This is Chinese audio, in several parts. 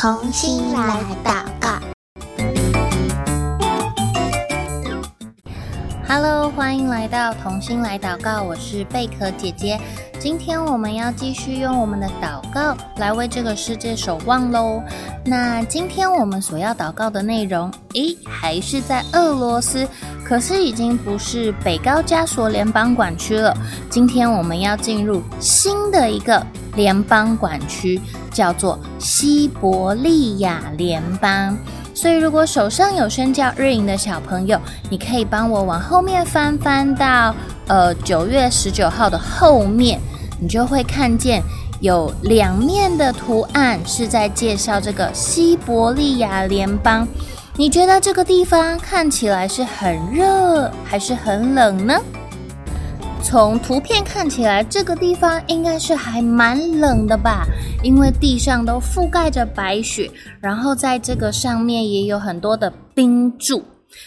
童心来祷告。Hello，欢迎来到童心来祷告，我是贝壳姐姐。今天我们要继续用我们的祷告来为这个世界守望喽。那今天我们所要祷告的内容，诶，还是在俄罗斯，可是已经不是北高加索联邦管区了。今天我们要进入新的一个联邦管区，叫做西伯利亚联邦。所以，如果手上有宣教日营的小朋友，你可以帮我往后面翻翻到呃九月十九号的后面。你就会看见有两面的图案是在介绍这个西伯利亚联邦。你觉得这个地方看起来是很热还是很冷呢？从图片看起来，这个地方应该是还蛮冷的吧，因为地上都覆盖着白雪，然后在这个上面也有很多的冰柱。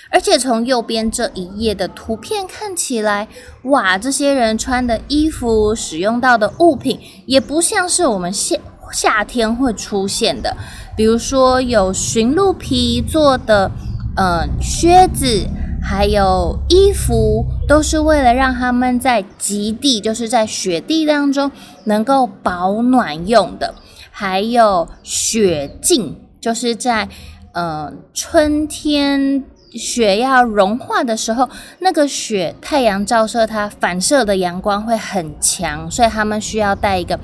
而且从右边这一页的图片看起来，哇，这些人穿的衣服、使用到的物品，也不像是我们夏夏天会出现的。比如说有驯鹿皮做的，呃，靴子，还有衣服，都是为了让他们在极地，就是在雪地当中能够保暖用的。还有雪镜，就是在呃春天。雪要融化的时候，那个雪太阳照射它，反射的阳光会很强，所以他们需要戴一个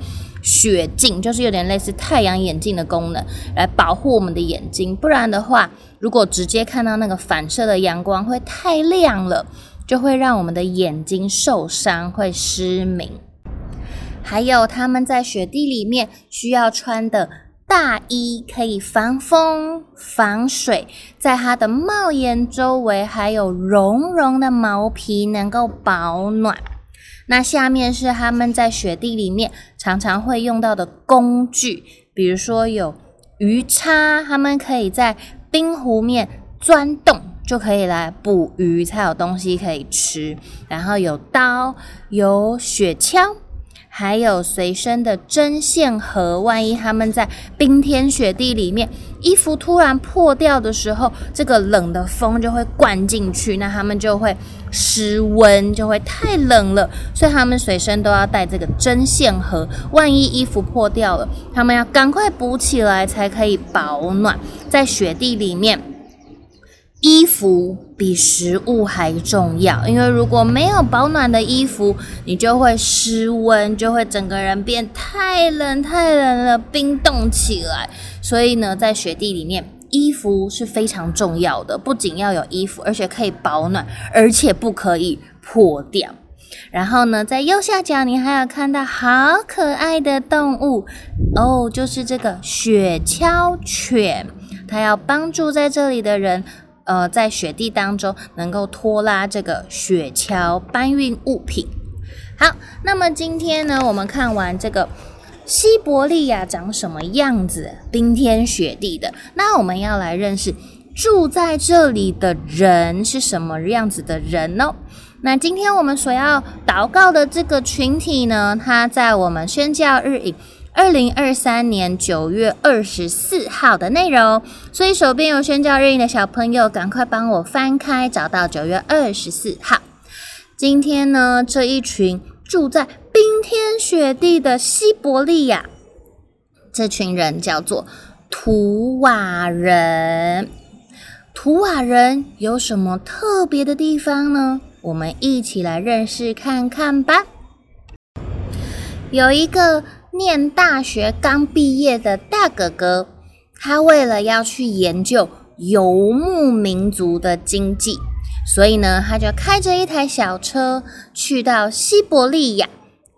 雪镜，就是有点类似太阳眼镜的功能，来保护我们的眼睛。不然的话，如果直接看到那个反射的阳光会太亮了，就会让我们的眼睛受伤，会失明。还有他们在雪地里面需要穿的。大衣可以防风防水，在它的帽檐周围还有绒绒的毛皮，能够保暖。那下面是他们在雪地里面常常会用到的工具，比如说有鱼叉，他们可以在冰湖面钻洞，就可以来捕鱼，才有东西可以吃。然后有刀，有雪橇。还有随身的针线盒，万一他们在冰天雪地里面，衣服突然破掉的时候，这个冷的风就会灌进去，那他们就会失温，就会太冷了，所以他们随身都要带这个针线盒，万一衣服破掉了，他们要赶快补起来才可以保暖，在雪地里面。衣服比食物还重要，因为如果没有保暖的衣服，你就会失温，就会整个人变太冷太冷了，冰冻起来。所以呢，在雪地里面，衣服是非常重要的，不仅要有衣服，而且可以保暖，而且不可以破掉。然后呢，在右下角你还有看到好可爱的动物哦，就是这个雪橇犬，它要帮助在这里的人。呃，在雪地当中能够拖拉这个雪橇搬运物品。好，那么今天呢，我们看完这个西伯利亚长什么样子，冰天雪地的，那我们要来认识住在这里的人是什么样子的人呢？那今天我们所要祷告的这个群体呢，他在我们宣教日营。二零二三年九月二十四号的内容，所以手边有宣教日营的小朋友，赶快帮我翻开，找到九月二十四号。今天呢，这一群住在冰天雪地的西伯利亚，这群人叫做图瓦人。图瓦人有什么特别的地方呢？我们一起来认识看看吧。有一个。念大学刚毕业的大哥哥，他为了要去研究游牧民族的经济，所以呢，他就开着一台小车去到西伯利亚，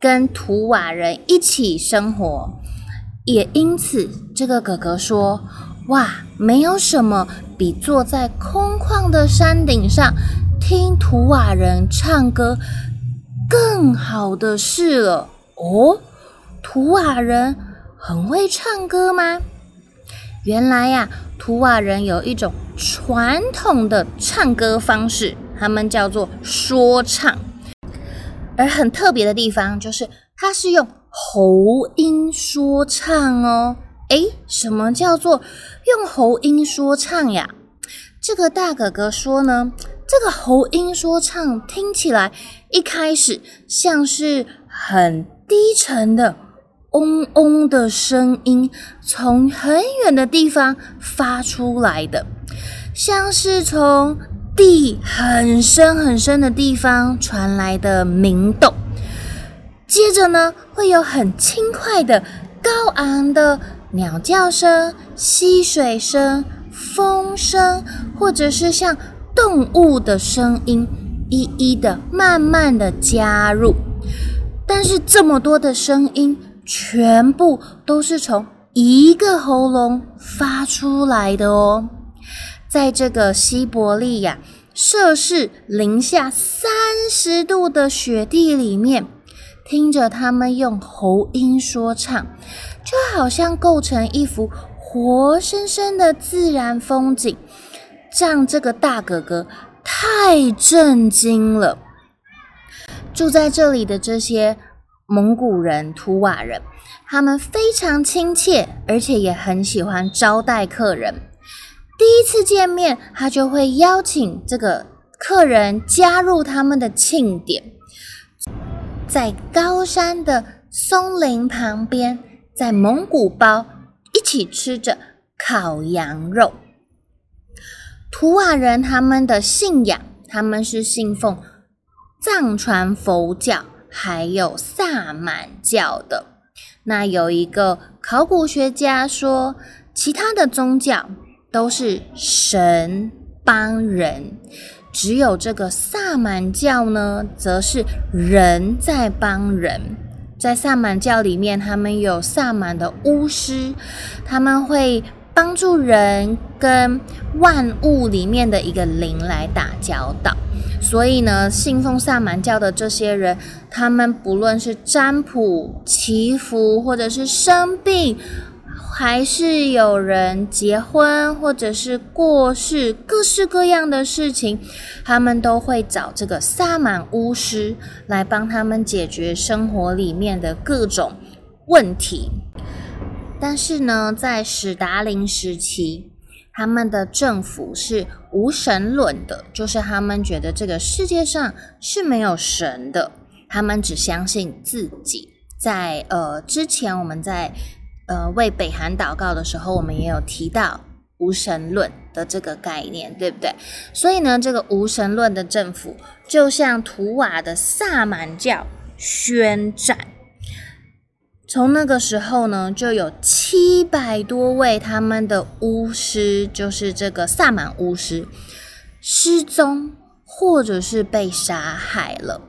跟图瓦人一起生活。也因此，这个哥哥说：“哇，没有什么比坐在空旷的山顶上听图瓦人唱歌更好的事了。”哦。图瓦人很会唱歌吗？原来呀，图瓦人有一种传统的唱歌方式，他们叫做说唱。而很特别的地方就是，它是用喉音说唱哦。诶，什么叫做用喉音说唱呀？这个大哥哥说呢，这个喉音说唱听起来一开始像是很低沉的嗡嗡的声音，从很远的地方发出来的，像是从地很深很深的地方传来的鸣动。接着呢，会有很轻快的高昂的鸟叫声、溪水声、风声，或者是像动物的声音，一一的、慢慢的加入。但是这么多的声音，全部都是从一个喉咙发出来的哦。在这个西伯利亚摄氏零下三十度的雪地里面，听着他们用喉音说唱，就好像构成一幅活生生的自然风景，让这个大哥哥太震惊了。住在这里的这些蒙古人、图瓦人，他们非常亲切，而且也很喜欢招待客人。第一次见面，他就会邀请这个客人加入他们的庆典，在高山的松林旁边，在蒙古包一起吃着烤羊肉。图瓦人他们的信仰，他们是信奉藏传佛教，还有萨满教的。那有一个考古学家说，其他的宗教。都是神帮人，只有这个萨满教呢，则是人在帮人。在萨满教里面，他们有萨满的巫师，他们会帮助人跟万物里面的一个灵来打交道。所以呢，信奉萨满教的这些人，他们不论是占卜、祈福，或者是生病。还是有人结婚，或者是过世，各式各样的事情，他们都会找这个萨满巫师来帮他们解决生活里面的各种问题。但是呢，在史达林时期，他们的政府是无神论的，就是他们觉得这个世界上是没有神的，他们只相信自己。在呃之前，我们在呃，为北韩祷告的时候，我们也有提到无神论的这个概念，对不对？所以呢，这个无神论的政府就向图瓦的萨满教宣战。从那个时候呢，就有七百多位他们的巫师，就是这个萨满巫师失踪，或者是被杀害了，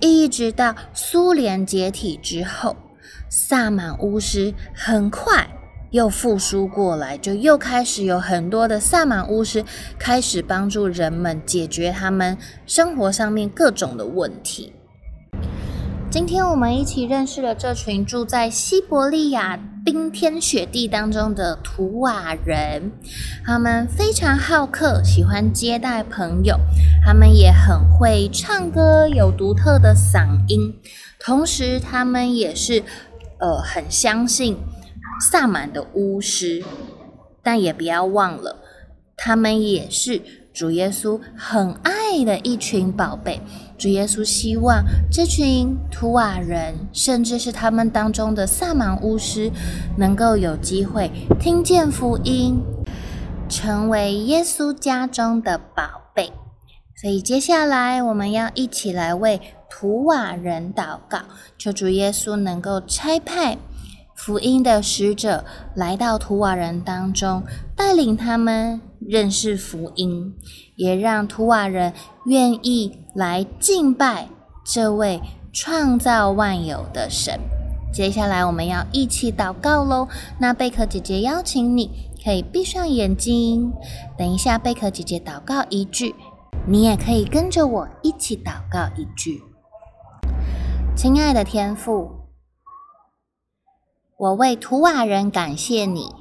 一直到苏联解体之后。萨满巫师很快又复苏过来，就又开始有很多的萨满巫师开始帮助人们解决他们生活上面各种的问题。今天我们一起认识了这群住在西伯利亚冰天雪地当中的图瓦人，他们非常好客，喜欢接待朋友，他们也很会唱歌，有独特的嗓音，同时他们也是。呃，很相信萨满的巫师，但也不要忘了，他们也是主耶稣很爱的一群宝贝。主耶稣希望这群图瓦人，甚至是他们当中的萨满巫师，能够有机会听见福音，成为耶稣家中的宝贝。所以接下来我们要一起来为图瓦人祷告，求主耶稣能够差派福音的使者来到图瓦人当中，带领他们认识福音，也让图瓦人愿意来敬拜这位创造万有的神。接下来我们要一起祷告喽。那贝壳姐姐邀请你可以闭上眼睛，等一下贝壳姐姐祷告一句。你也可以跟着我一起祷告一句：“亲爱的天父，我为图瓦人感谢你，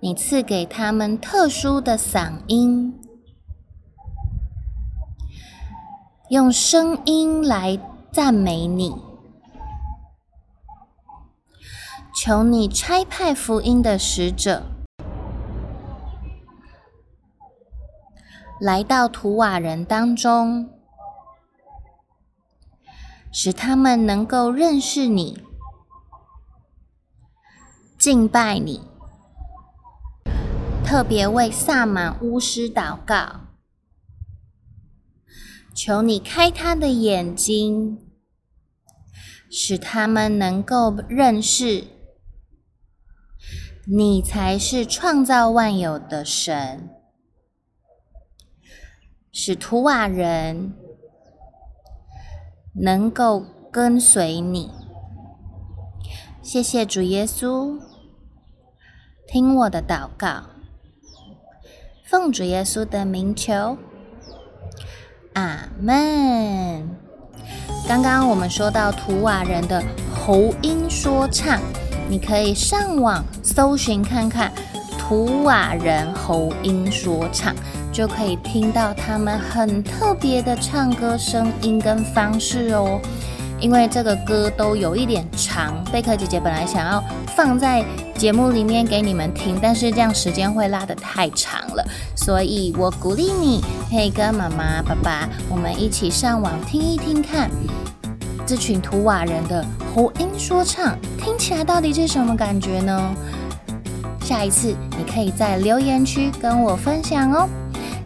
你赐给他们特殊的嗓音，用声音来赞美你。求你差派福音的使者，来到图瓦人当中，使他们能够认识你，敬拜你。特别为萨满巫师祷告，求你开他的眼睛，使他们能够认识你才是创造万有的神，使图瓦人能够跟随你。谢谢主耶稣，听我的祷告。奉主耶稣的名求，阿门。刚刚我们说到图瓦人的喉音说唱，你可以上网搜寻看看图瓦人喉音说唱，就可以听到他们很特别的唱歌声音跟方式哦。因为这个歌都有一点长，贝克姐姐本来想要放在节目里面给你们听，但是这样时间会拉得太长了，所以我鼓励你可以跟妈妈、爸爸，我们一起上网听一听看，这群图瓦人的喉音说唱听起来到底是什么感觉呢？下一次你可以在留言区跟我分享哦。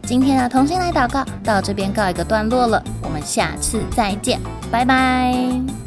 今天的同心来祷告到这边告一个段落了，我们下次再见。拜拜。